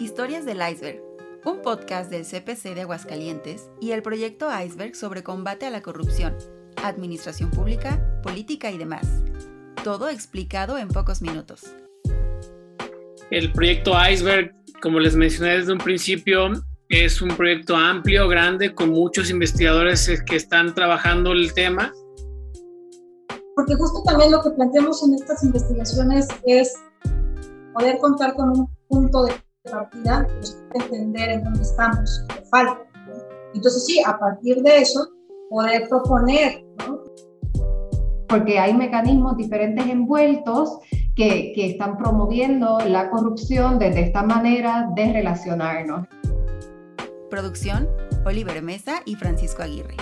Historias del Iceberg, un podcast del CPC de Aguascalientes y el proyecto Iceberg sobre combate a la corrupción, administración pública, política y demás. Todo explicado en pocos minutos. El proyecto Iceberg, como les mencioné desde un principio, es un proyecto amplio, grande, con muchos investigadores que están trabajando el tema. Porque justo también lo que planteamos en estas investigaciones es poder contar con un punto de partida, entender en dónde estamos, qué falta. Entonces sí, a partir de eso, poder proponer, ¿no? Porque hay mecanismos diferentes envueltos que, que están promoviendo la corrupción desde esta manera de relacionarnos. Producción, Oliver Mesa y Francisco Aguirre.